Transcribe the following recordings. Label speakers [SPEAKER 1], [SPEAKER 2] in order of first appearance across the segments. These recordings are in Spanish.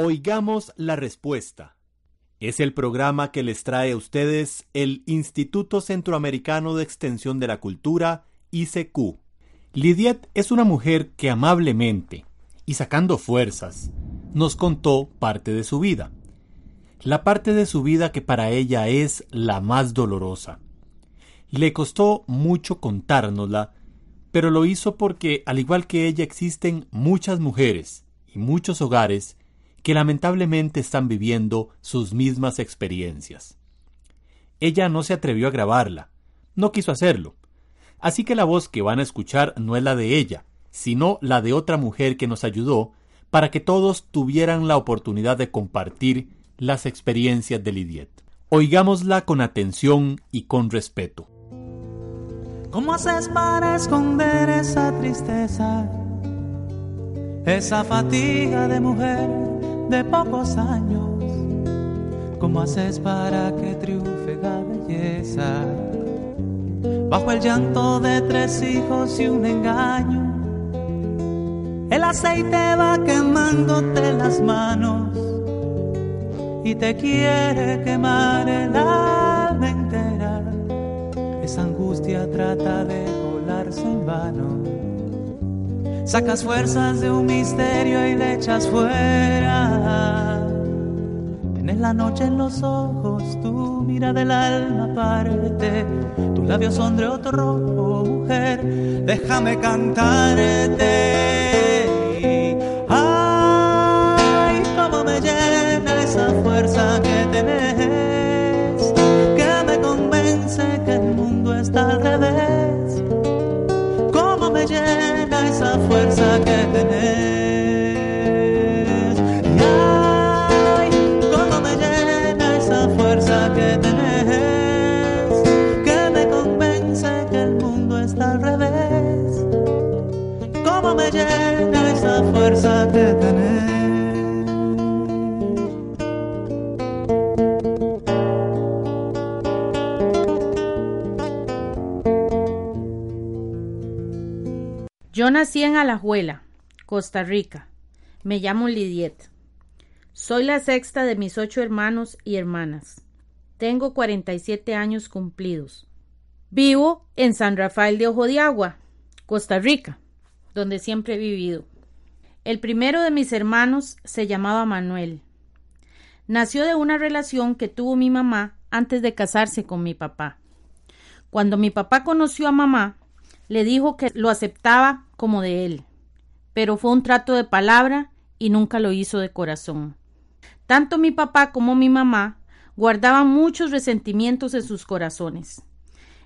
[SPEAKER 1] Oigamos la respuesta. Es el programa que les trae a ustedes el Instituto Centroamericano de Extensión de la Cultura, ICQ. Lidiet es una mujer que amablemente y sacando fuerzas nos contó parte de su vida. La parte de su vida que para ella es la más dolorosa. Le costó mucho contárnosla, pero lo hizo porque, al igual que ella, existen muchas mujeres y muchos hogares que lamentablemente están viviendo sus mismas experiencias. Ella no se atrevió a grabarla, no quiso hacerlo, así que la voz que van a escuchar no es la de ella, sino la de otra mujer que nos ayudó para que todos tuvieran la oportunidad de compartir las experiencias de Lidiet. Oigámosla con atención y con respeto.
[SPEAKER 2] ¿Cómo haces para esconder esa tristeza? Esa fatiga de mujer de pocos años. ¿Cómo haces para que triunfe la belleza? Bajo el llanto de tres hijos y un engaño, el aceite va quemándote las manos y te quiere quemar el alma entera. Esa angustia trata de colarse en vano Sacas fuerzas de un misterio y le echas fuera. Tienes la noche en los ojos, tu mira del alma parte. Tus labios son de otro rojo, mujer. Déjame cantarte. Fuerza
[SPEAKER 3] Yo nací en Alajuela, Costa Rica. Me llamo Lidiet. Soy la sexta de mis ocho hermanos y hermanas. Tengo 47 años cumplidos. Vivo en San Rafael de Ojo de Agua, Costa Rica, donde siempre he vivido. El primero de mis hermanos se llamaba Manuel. Nació de una relación que tuvo mi mamá antes de casarse con mi papá. Cuando mi papá conoció a mamá, le dijo que lo aceptaba como de él, pero fue un trato de palabra y nunca lo hizo de corazón. Tanto mi papá como mi mamá guardaban muchos resentimientos en sus corazones.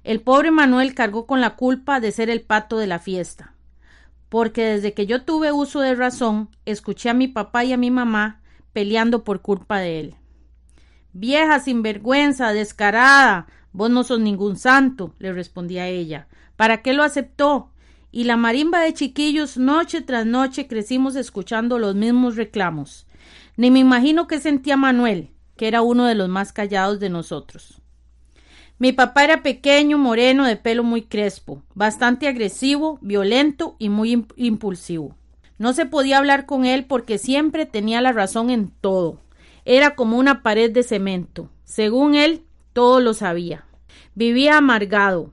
[SPEAKER 3] El pobre Manuel cargó con la culpa de ser el pato de la fiesta, porque desde que yo tuve uso de razón, escuché a mi papá y a mi mamá peleando por culpa de él. Vieja sinvergüenza, descarada, vos no sos ningún santo, le respondía ella, ¿Para qué lo aceptó? Y la marimba de chiquillos noche tras noche crecimos escuchando los mismos reclamos. Ni me imagino qué sentía Manuel, que era uno de los más callados de nosotros. Mi papá era pequeño, moreno, de pelo muy crespo, bastante agresivo, violento y muy impulsivo. No se podía hablar con él porque siempre tenía la razón en todo. Era como una pared de cemento. Según él, todo lo sabía. Vivía amargado.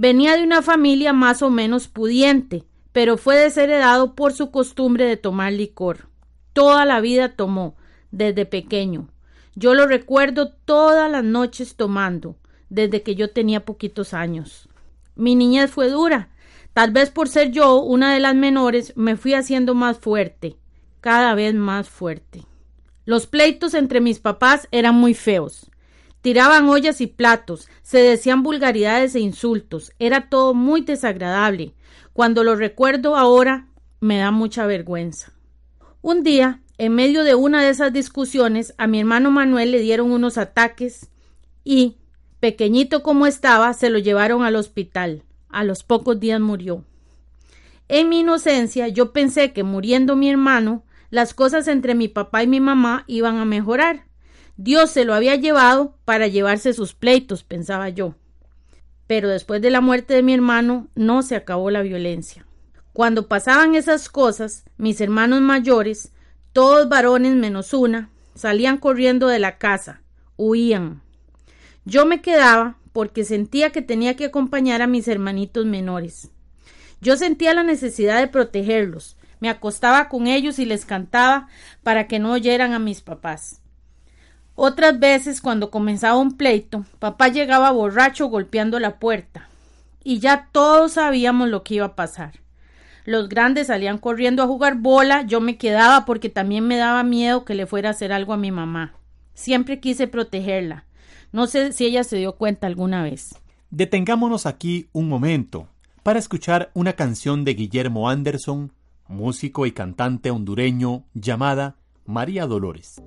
[SPEAKER 3] Venía de una familia más o menos pudiente, pero fue desheredado por su costumbre de tomar licor. Toda la vida tomó, desde pequeño. Yo lo recuerdo todas las noches tomando, desde que yo tenía poquitos años. Mi niñez fue dura. Tal vez por ser yo una de las menores me fui haciendo más fuerte, cada vez más fuerte. Los pleitos entre mis papás eran muy feos. Tiraban ollas y platos, se decían vulgaridades e insultos. Era todo muy desagradable. Cuando lo recuerdo ahora, me da mucha vergüenza. Un día, en medio de una de esas discusiones, a mi hermano Manuel le dieron unos ataques y, pequeñito como estaba, se lo llevaron al hospital. A los pocos días murió. En mi inocencia yo pensé que muriendo mi hermano, las cosas entre mi papá y mi mamá iban a mejorar. Dios se lo había llevado para llevarse sus pleitos, pensaba yo. Pero después de la muerte de mi hermano no se acabó la violencia. Cuando pasaban esas cosas, mis hermanos mayores, todos varones menos una, salían corriendo de la casa, huían. Yo me quedaba porque sentía que tenía que acompañar a mis hermanitos menores. Yo sentía la necesidad de protegerlos. Me acostaba con ellos y les cantaba para que no oyeran a mis papás. Otras veces, cuando comenzaba un pleito, papá llegaba borracho golpeando la puerta, y ya todos sabíamos lo que iba a pasar. Los grandes salían corriendo a jugar bola, yo me quedaba porque también me daba miedo que le fuera a hacer algo a mi mamá. Siempre quise protegerla. No sé si ella se dio cuenta alguna vez.
[SPEAKER 1] Detengámonos aquí un momento para escuchar una canción de Guillermo Anderson, músico y cantante hondureño llamada María Dolores.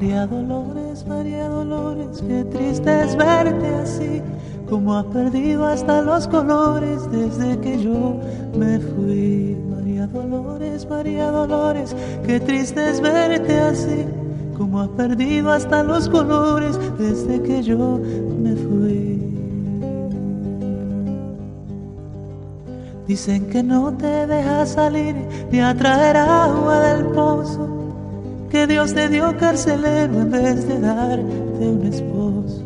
[SPEAKER 2] María Dolores, María Dolores, qué triste es verte así, como ha perdido hasta los colores desde que yo me fui. María Dolores, María Dolores, qué triste es verte así, como ha perdido hasta los colores desde que yo me fui. Dicen que no te deja salir ni a traer agua del pozo que Dios te dio carcelero en vez de darte un esposo.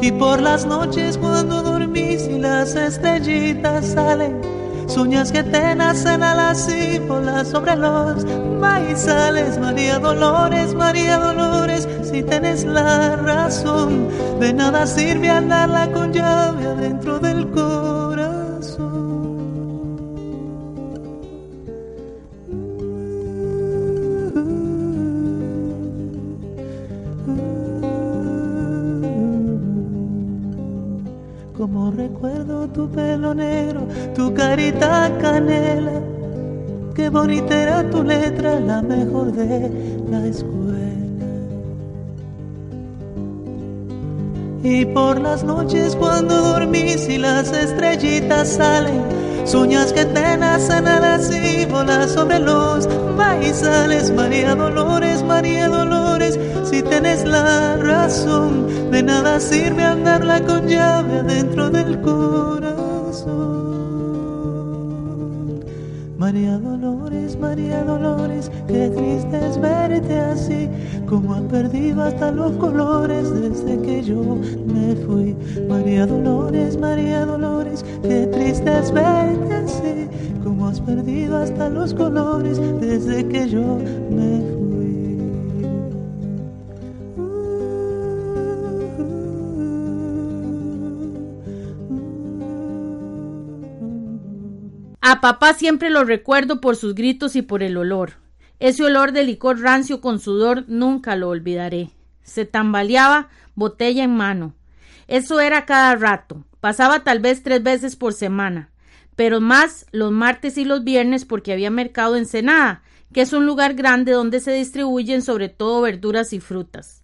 [SPEAKER 2] Y por las noches cuando dormís y las estrellitas salen, sueñas que te nacen alas y bolas sobre los maizales. María Dolores, María Dolores, si tienes la razón, de nada sirve andarla con llave adentro del corazón. Qué bonita era tu letra, la mejor de la escuela. Y por las noches cuando dormís y las estrellitas salen, sueñas que te nacen alas y bolas sobre los maizales. María Dolores, María Dolores, si tienes la razón, de nada sirve andarla con llave adentro del corazón. María Dolores, María Dolores, qué triste es verte así, como han perdido hasta los colores desde que yo me fui. María Dolores, María Dolores, qué triste es verte así, como has perdido hasta los colores desde que yo me fui.
[SPEAKER 3] A papá siempre lo recuerdo por sus gritos y por el olor. Ese olor de licor rancio con sudor nunca lo olvidaré. Se tambaleaba botella en mano. Eso era cada rato. Pasaba tal vez tres veces por semana, pero más los martes y los viernes porque había mercado en Senada, que es un lugar grande donde se distribuyen sobre todo verduras y frutas.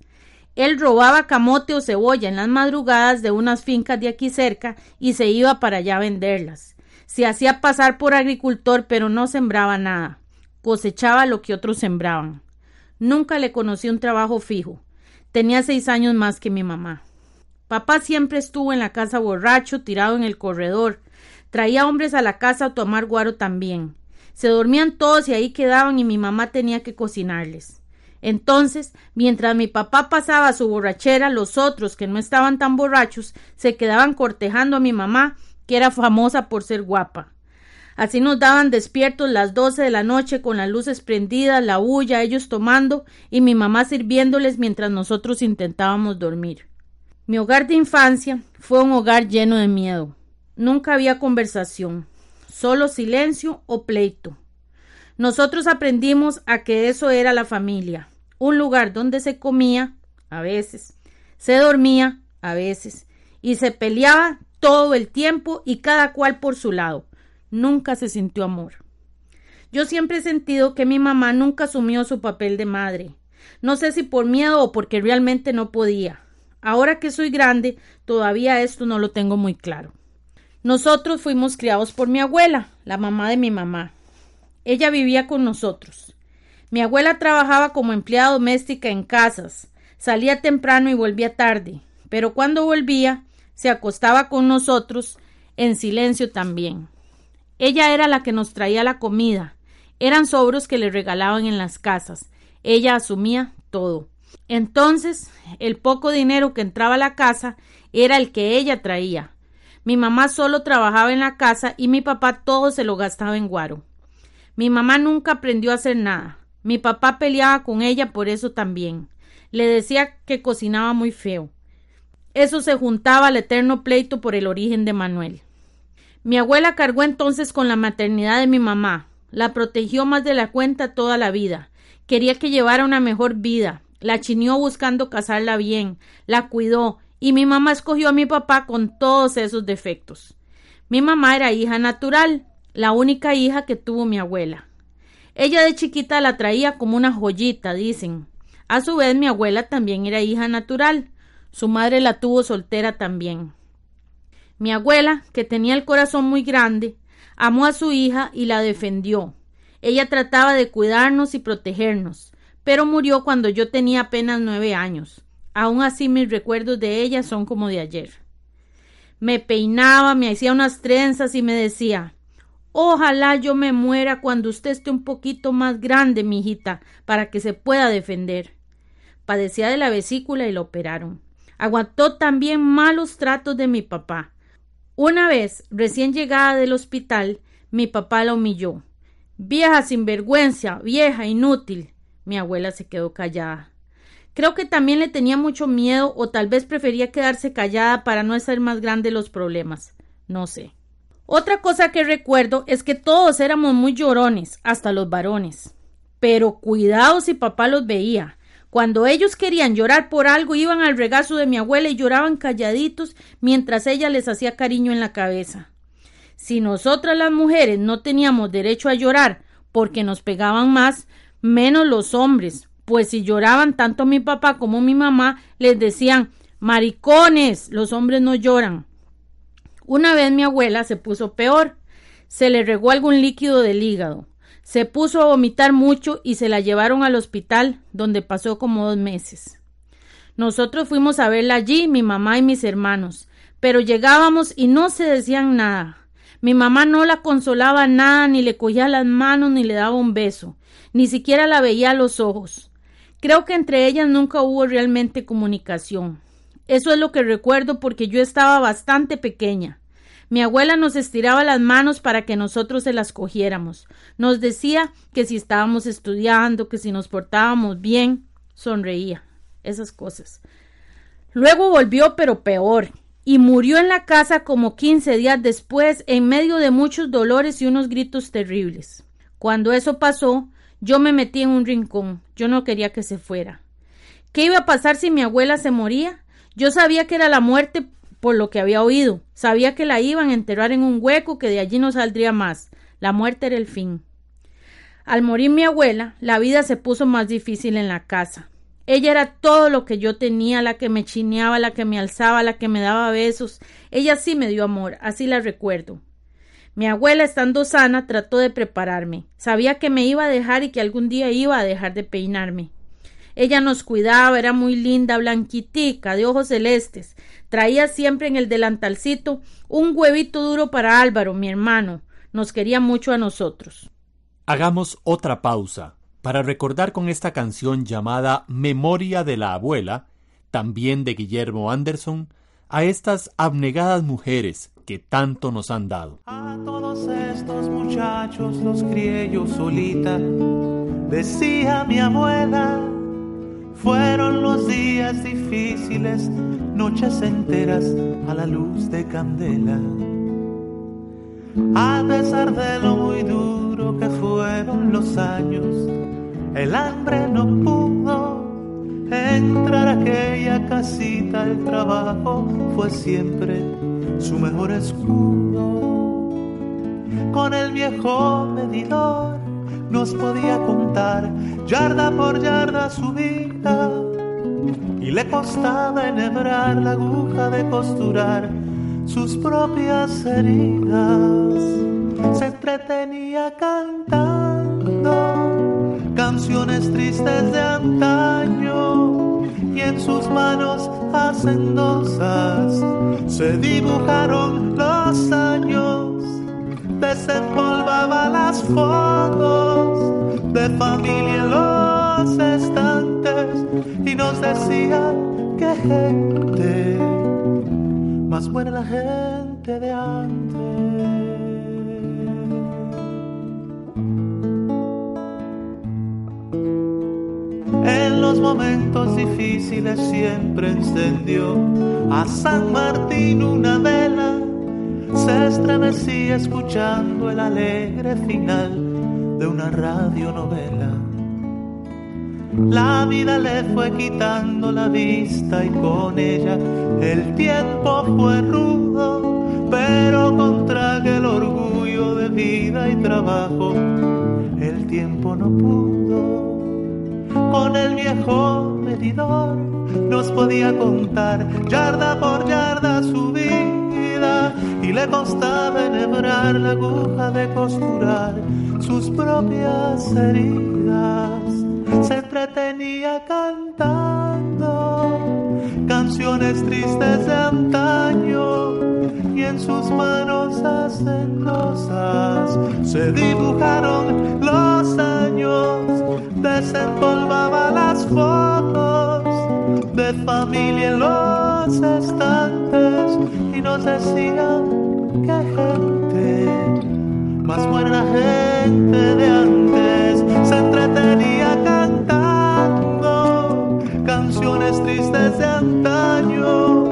[SPEAKER 3] Él robaba camote o cebolla en las madrugadas de unas fincas de aquí cerca y se iba para allá a venderlas. Se hacía pasar por agricultor, pero no sembraba nada. Cosechaba lo que otros sembraban. Nunca le conocí un trabajo fijo. Tenía seis años más que mi mamá. Papá siempre estuvo en la casa borracho, tirado en el corredor. Traía hombres a la casa a tomar guaro también. Se dormían todos y ahí quedaban y mi mamá tenía que cocinarles. Entonces, mientras mi papá pasaba su borrachera, los otros, que no estaban tan borrachos, se quedaban cortejando a mi mamá, que era famosa por ser guapa. Así nos daban despiertos las doce de la noche con las luces prendidas, la bulla, ellos tomando y mi mamá sirviéndoles mientras nosotros intentábamos dormir. Mi hogar de infancia fue un hogar lleno de miedo. Nunca había conversación, solo silencio o pleito. Nosotros aprendimos a que eso era la familia, un lugar donde se comía, a veces, se dormía, a veces, y se peleaba todo el tiempo y cada cual por su lado. Nunca se sintió amor. Yo siempre he sentido que mi mamá nunca asumió su papel de madre. No sé si por miedo o porque realmente no podía. Ahora que soy grande, todavía esto no lo tengo muy claro. Nosotros fuimos criados por mi abuela, la mamá de mi mamá. Ella vivía con nosotros. Mi abuela trabajaba como empleada doméstica en casas, salía temprano y volvía tarde, pero cuando volvía se acostaba con nosotros en silencio también. Ella era la que nos traía la comida, eran sobros que le regalaban en las casas, ella asumía todo. Entonces, el poco dinero que entraba a la casa era el que ella traía. Mi mamá solo trabajaba en la casa y mi papá todo se lo gastaba en guaro. Mi mamá nunca aprendió a hacer nada. Mi papá peleaba con ella por eso también. Le decía que cocinaba muy feo. Eso se juntaba al eterno pleito por el origen de Manuel. Mi abuela cargó entonces con la maternidad de mi mamá. La protegió más de la cuenta toda la vida. Quería que llevara una mejor vida, la chinió buscando casarla bien, la cuidó, y mi mamá escogió a mi papá con todos esos defectos. Mi mamá era hija natural, la única hija que tuvo mi abuela. Ella de chiquita la traía como una joyita, dicen. A su vez mi abuela también era hija natural. Su madre la tuvo soltera también. Mi abuela, que tenía el corazón muy grande, amó a su hija y la defendió. Ella trataba de cuidarnos y protegernos pero murió cuando yo tenía apenas nueve años. Aún así mis recuerdos de ella son como de ayer. Me peinaba, me hacía unas trenzas y me decía Ojalá yo me muera cuando usted esté un poquito más grande, mi hijita, para que se pueda defender. Padecía de la vesícula y la operaron. Aguantó también malos tratos de mi papá. Una vez, recién llegada del hospital, mi papá la humilló. Vieja sinvergüenza, vieja inútil. Mi abuela se quedó callada. Creo que también le tenía mucho miedo o tal vez prefería quedarse callada para no hacer más grandes los problemas. No sé. Otra cosa que recuerdo es que todos éramos muy llorones, hasta los varones. Pero cuidado si papá los veía. Cuando ellos querían llorar por algo, iban al regazo de mi abuela y lloraban calladitos mientras ella les hacía cariño en la cabeza. Si nosotras las mujeres no teníamos derecho a llorar porque nos pegaban más, menos los hombres, pues si lloraban tanto mi papá como mi mamá, les decían maricones, los hombres no lloran. Una vez mi abuela se puso peor, se le regó algún líquido del hígado, se puso a vomitar mucho y se la llevaron al hospital, donde pasó como dos meses. Nosotros fuimos a verla allí, mi mamá y mis hermanos, pero llegábamos y no se decían nada. Mi mamá no la consolaba nada, ni le cogía las manos, ni le daba un beso ni siquiera la veía a los ojos. Creo que entre ellas nunca hubo realmente comunicación. Eso es lo que recuerdo porque yo estaba bastante pequeña. Mi abuela nos estiraba las manos para que nosotros se las cogiéramos. Nos decía que si estábamos estudiando, que si nos portábamos bien, sonreía. Esas cosas. Luego volvió, pero peor, y murió en la casa como quince días después, en medio de muchos dolores y unos gritos terribles. Cuando eso pasó, yo me metí en un rincón. Yo no quería que se fuera. ¿Qué iba a pasar si mi abuela se moría? Yo sabía que era la muerte por lo que había oído. Sabía que la iban a enterrar en un hueco que de allí no saldría más. La muerte era el fin. Al morir mi abuela, la vida se puso más difícil en la casa. Ella era todo lo que yo tenía, la que me chineaba, la que me alzaba, la que me daba besos. Ella sí me dio amor, así la recuerdo. Mi abuela, estando sana, trató de prepararme. Sabía que me iba a dejar y que algún día iba a dejar de peinarme. Ella nos cuidaba, era muy linda, blanquitica, de ojos celestes. Traía siempre en el delantalcito un huevito duro para Álvaro, mi hermano. Nos quería mucho a nosotros.
[SPEAKER 1] Hagamos otra pausa para recordar con esta canción llamada Memoria de la abuela, también de Guillermo Anderson, a estas abnegadas mujeres que tanto nos han dado.
[SPEAKER 2] A todos estos muchachos los crié yo solita, decía mi abuela. Fueron los días difíciles, noches enteras a la luz de candela. A pesar de lo muy duro que fueron los años, el hambre no pudo entrar a aquella casita. El trabajo fue siempre su mejor escudo. Con el viejo medidor nos podía contar yarda por yarda su vida y le costaba enhebrar la aguja de costurar sus propias heridas. Se entretenía cantando canciones tristes de antaño y en sus manos hacendosas se dibujaron los años, desempolvaba las fotos de familia en los estantes y nos decía que gente más buena la gente de antes. En los momentos difíciles siempre encendió a San Martín una vela. Se estremecía escuchando el alegre final de una radionovela. La vida le fue quitando la vista y con ella el tiempo fue rudo, pero contra el orgullo de vida y trabajo el tiempo no pudo. Con el viejo medidor nos podía contar yarda por yarda su vida le costaba enhebrar la aguja de costurar sus propias heridas. Se entretenía cantando canciones tristes de antaño y en sus manos hacendosas se dibujaron los años, desempolvaba las fotos de familia en los estantes y nos decía gente, más buena gente de antes, se entretenía canciones tristes de antaño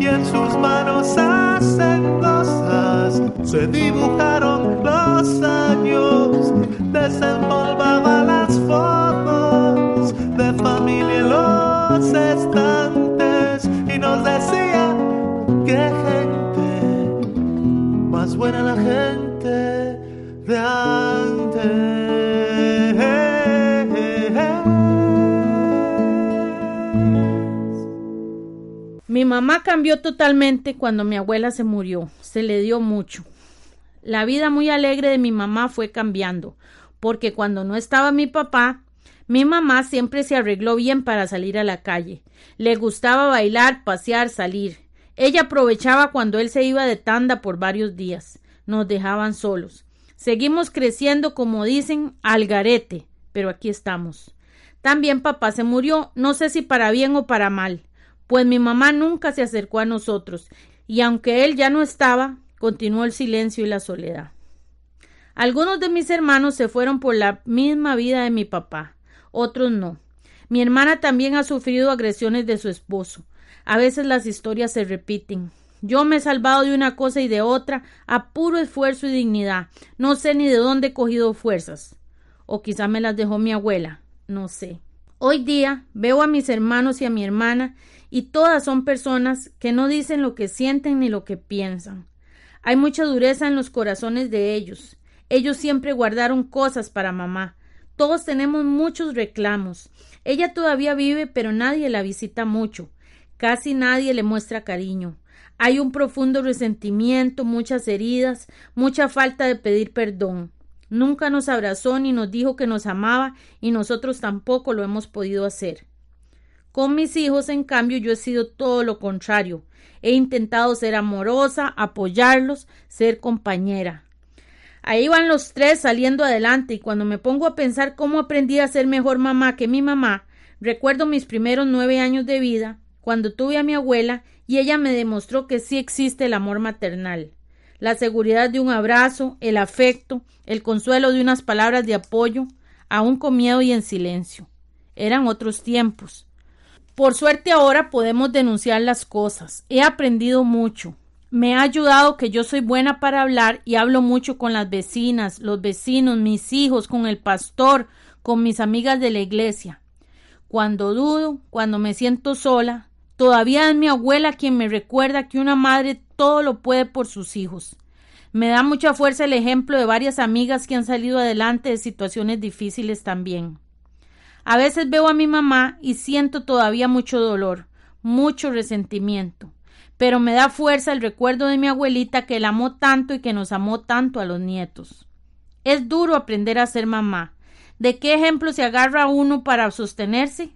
[SPEAKER 2] y en sus manos hacendosas se dibujaron los años, desempolvaba las
[SPEAKER 3] Mi mamá cambió totalmente cuando mi abuela se murió. Se le dio mucho. La vida muy alegre de mi mamá fue cambiando, porque cuando no estaba mi papá, mi mamá siempre se arregló bien para salir a la calle. Le gustaba bailar, pasear, salir. Ella aprovechaba cuando él se iba de tanda por varios días. Nos dejaban solos. Seguimos creciendo, como dicen, al garete, pero aquí estamos. También papá se murió, no sé si para bien o para mal pues mi mamá nunca se acercó a nosotros, y aunque él ya no estaba, continuó el silencio y la soledad. Algunos de mis hermanos se fueron por la misma vida de mi papá, otros no. Mi hermana también ha sufrido agresiones de su esposo. A veces las historias se repiten. Yo me he salvado de una cosa y de otra a puro esfuerzo y dignidad. No sé ni de dónde he cogido fuerzas. O quizá me las dejó mi abuela. No sé. Hoy día veo a mis hermanos y a mi hermana y todas son personas que no dicen lo que sienten ni lo que piensan. Hay mucha dureza en los corazones de ellos. Ellos siempre guardaron cosas para mamá. Todos tenemos muchos reclamos. Ella todavía vive, pero nadie la visita mucho. Casi nadie le muestra cariño. Hay un profundo resentimiento, muchas heridas, mucha falta de pedir perdón. Nunca nos abrazó ni nos dijo que nos amaba y nosotros tampoco lo hemos podido hacer. Con mis hijos, en cambio, yo he sido todo lo contrario. He intentado ser amorosa, apoyarlos, ser compañera. Ahí van los tres saliendo adelante y cuando me pongo a pensar cómo aprendí a ser mejor mamá que mi mamá, recuerdo mis primeros nueve años de vida, cuando tuve a mi abuela y ella me demostró que sí existe el amor maternal, la seguridad de un abrazo, el afecto, el consuelo de unas palabras de apoyo, aún con miedo y en silencio. Eran otros tiempos. Por suerte ahora podemos denunciar las cosas. He aprendido mucho. Me ha ayudado que yo soy buena para hablar y hablo mucho con las vecinas, los vecinos, mis hijos, con el pastor, con mis amigas de la iglesia. Cuando dudo, cuando me siento sola, todavía es mi abuela quien me recuerda que una madre todo lo puede por sus hijos. Me da mucha fuerza el ejemplo de varias amigas que han salido adelante de situaciones difíciles también. A veces veo a mi mamá y siento todavía mucho dolor, mucho resentimiento, pero me da fuerza el recuerdo de mi abuelita que la amó tanto y que nos amó tanto a los nietos. Es duro aprender a ser mamá. ¿De qué ejemplo se agarra uno para sostenerse?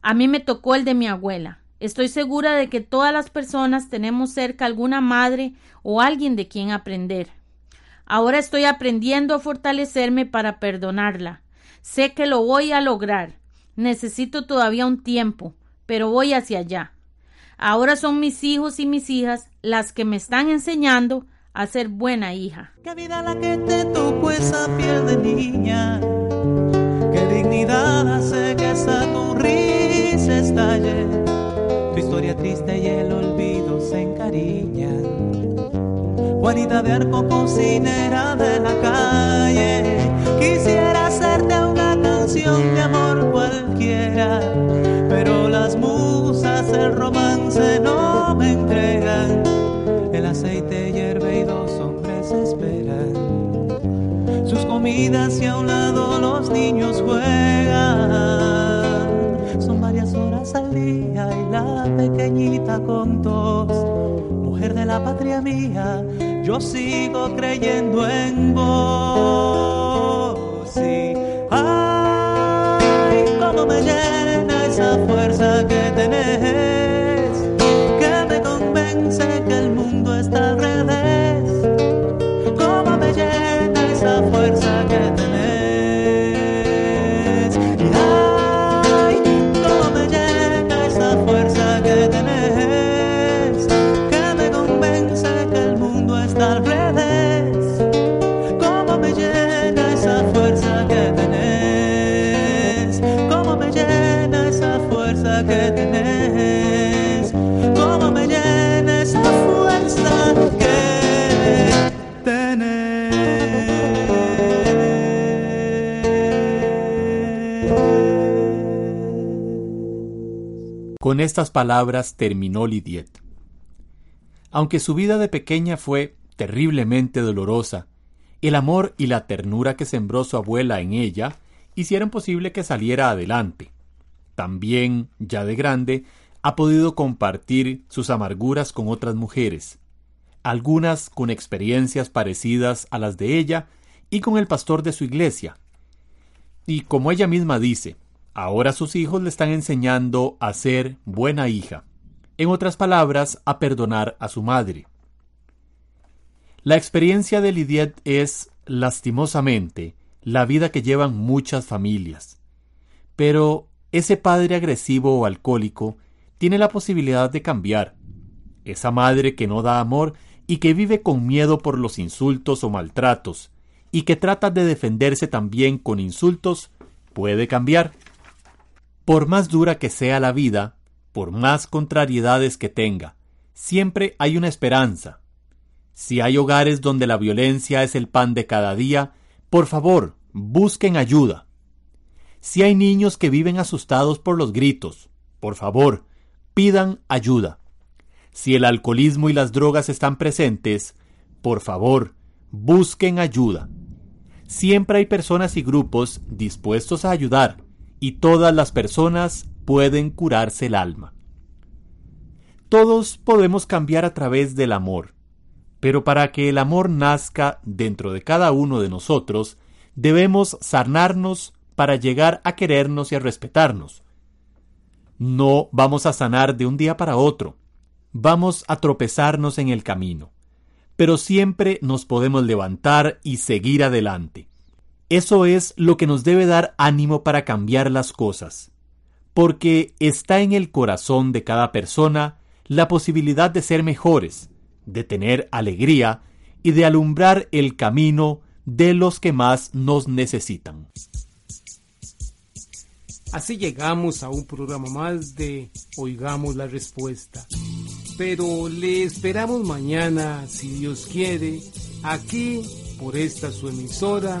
[SPEAKER 3] A mí me tocó el de mi abuela. Estoy segura de que todas las personas tenemos cerca alguna madre o alguien de quien aprender. Ahora estoy aprendiendo a fortalecerme para perdonarla, Sé que lo voy a lograr. Necesito todavía un tiempo, pero voy hacia allá. Ahora son mis hijos y mis hijas las que me están enseñando a ser buena hija.
[SPEAKER 2] Qué vida la que te tocó esa piel de niña. Qué dignidad hace que esa tu risa estalle. Tu historia triste y el olvido se encariñan. Juanita de arco cocinera de Sus comidas y a un lado los niños juegan. Son varias horas al día y la pequeñita con dos mujer de la patria mía, yo sigo creyendo en vos. Sí. Ay, cómo me llena esa fuerza que tenés,
[SPEAKER 1] Estas palabras terminó Lidiet. Aunque su vida de pequeña fue terriblemente dolorosa, el amor y la ternura que sembró su abuela en ella hicieron posible que saliera adelante. También, ya de grande, ha podido compartir sus amarguras con otras mujeres, algunas con experiencias parecidas a las de ella y con el pastor de su iglesia. Y como ella misma dice, ahora sus hijos le están enseñando a ser buena hija, en otras palabras, a perdonar a su madre. La experiencia de Lidiet es, lastimosamente, la vida que llevan muchas familias. Pero ese padre agresivo o alcohólico tiene la posibilidad de cambiar. Esa madre que no da amor y que vive con miedo por los insultos o maltratos, y que trata de defenderse también con insultos, puede cambiar. Por más dura que sea la vida, por más contrariedades que tenga, siempre hay una esperanza. Si hay hogares donde la violencia es el pan de cada día, por favor, busquen ayuda. Si hay niños que viven asustados por los gritos, por favor, pidan ayuda. Si el alcoholismo y las drogas están presentes, por favor, busquen ayuda. Siempre hay personas y grupos dispuestos a ayudar, y todas las personas pueden curarse el alma. Todos podemos cambiar a través del amor, pero para que el amor nazca dentro de cada uno de nosotros, debemos sanarnos para llegar a querernos y a respetarnos. No vamos a sanar de un día para otro, vamos a tropezarnos en el camino, pero siempre nos podemos levantar y seguir adelante. Eso es lo que nos debe dar ánimo para cambiar las cosas, porque está en el corazón de cada persona la posibilidad de ser mejores, de tener alegría y de alumbrar el camino de los que más nos necesitan.
[SPEAKER 4] Así llegamos a un programa más de Oigamos la Respuesta. Pero le esperamos mañana, si Dios quiere, aquí por esta su emisora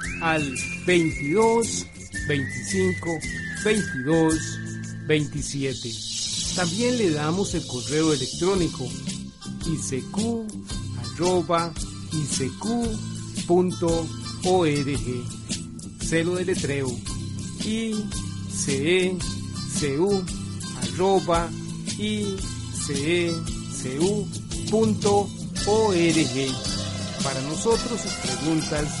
[SPEAKER 4] al 22 25 22 27. También le damos el correo electrónico isq Celo de letreo icecu.org. Para nosotros sus preguntas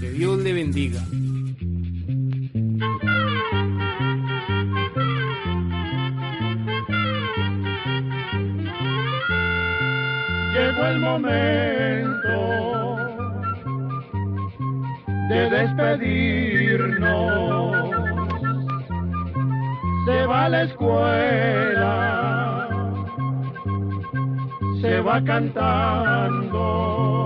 [SPEAKER 4] Que Dios le bendiga.
[SPEAKER 5] Llegó el momento de despedirnos. Se va a la escuela, se va cantando